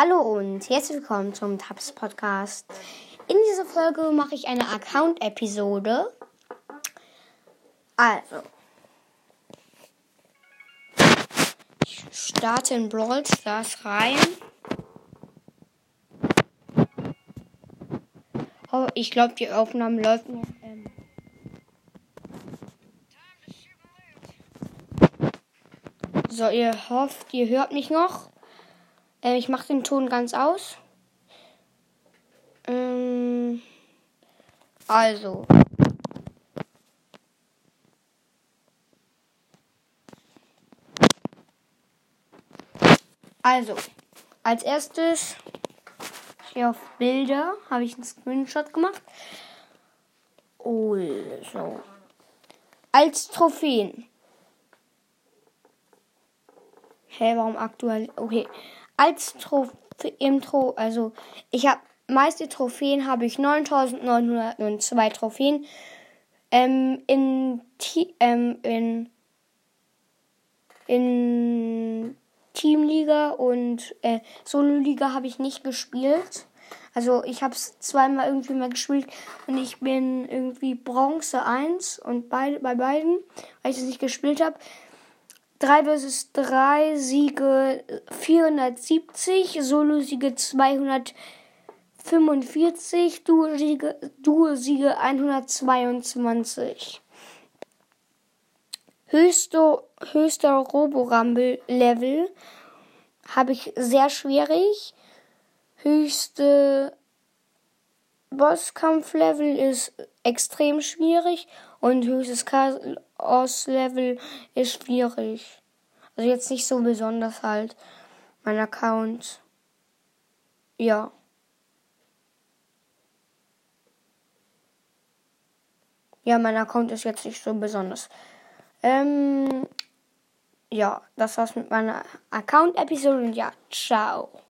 Hallo und herzlich willkommen zum Tabs Podcast. In dieser Folge mache ich eine Account-Episode. Also, ich starte in Brawl Stars rein. Oh, ich glaube, die Aufnahme läuft noch. Ähm so, ihr hofft, ihr hört mich noch. Äh, ich mache den Ton ganz aus. Ähm, also. Also, als erstes hier auf Bilder habe ich einen Screenshot gemacht. Also, als Trophäen. Hä, hey, warum aktuell? Okay, als Trophäe im Tro also ich habe meiste Trophäen habe ich 9902 Trophäen. Ähm, in, ähm, in, in Teamliga und äh, Solo-Liga habe ich nicht gespielt. Also ich habe es zweimal irgendwie mal gespielt und ich bin irgendwie Bronze 1 und bei, bei beiden, weil ich es nicht gespielt habe, 3 vs 3 Siege 470, Solo-Siege 245, Duo-Siege Duo -Siege 122. Höchste, höchster Roborumble-Level habe ich sehr schwierig. Höchste Bosskampf-Level ist extrem schwierig und höchstes Chaos-Level ist schwierig. Also jetzt nicht so besonders halt. Mein Account. Ja. Ja, mein Account ist jetzt nicht so besonders. Ähm, ja, das war's mit meiner Account-Episode und ja, ciao.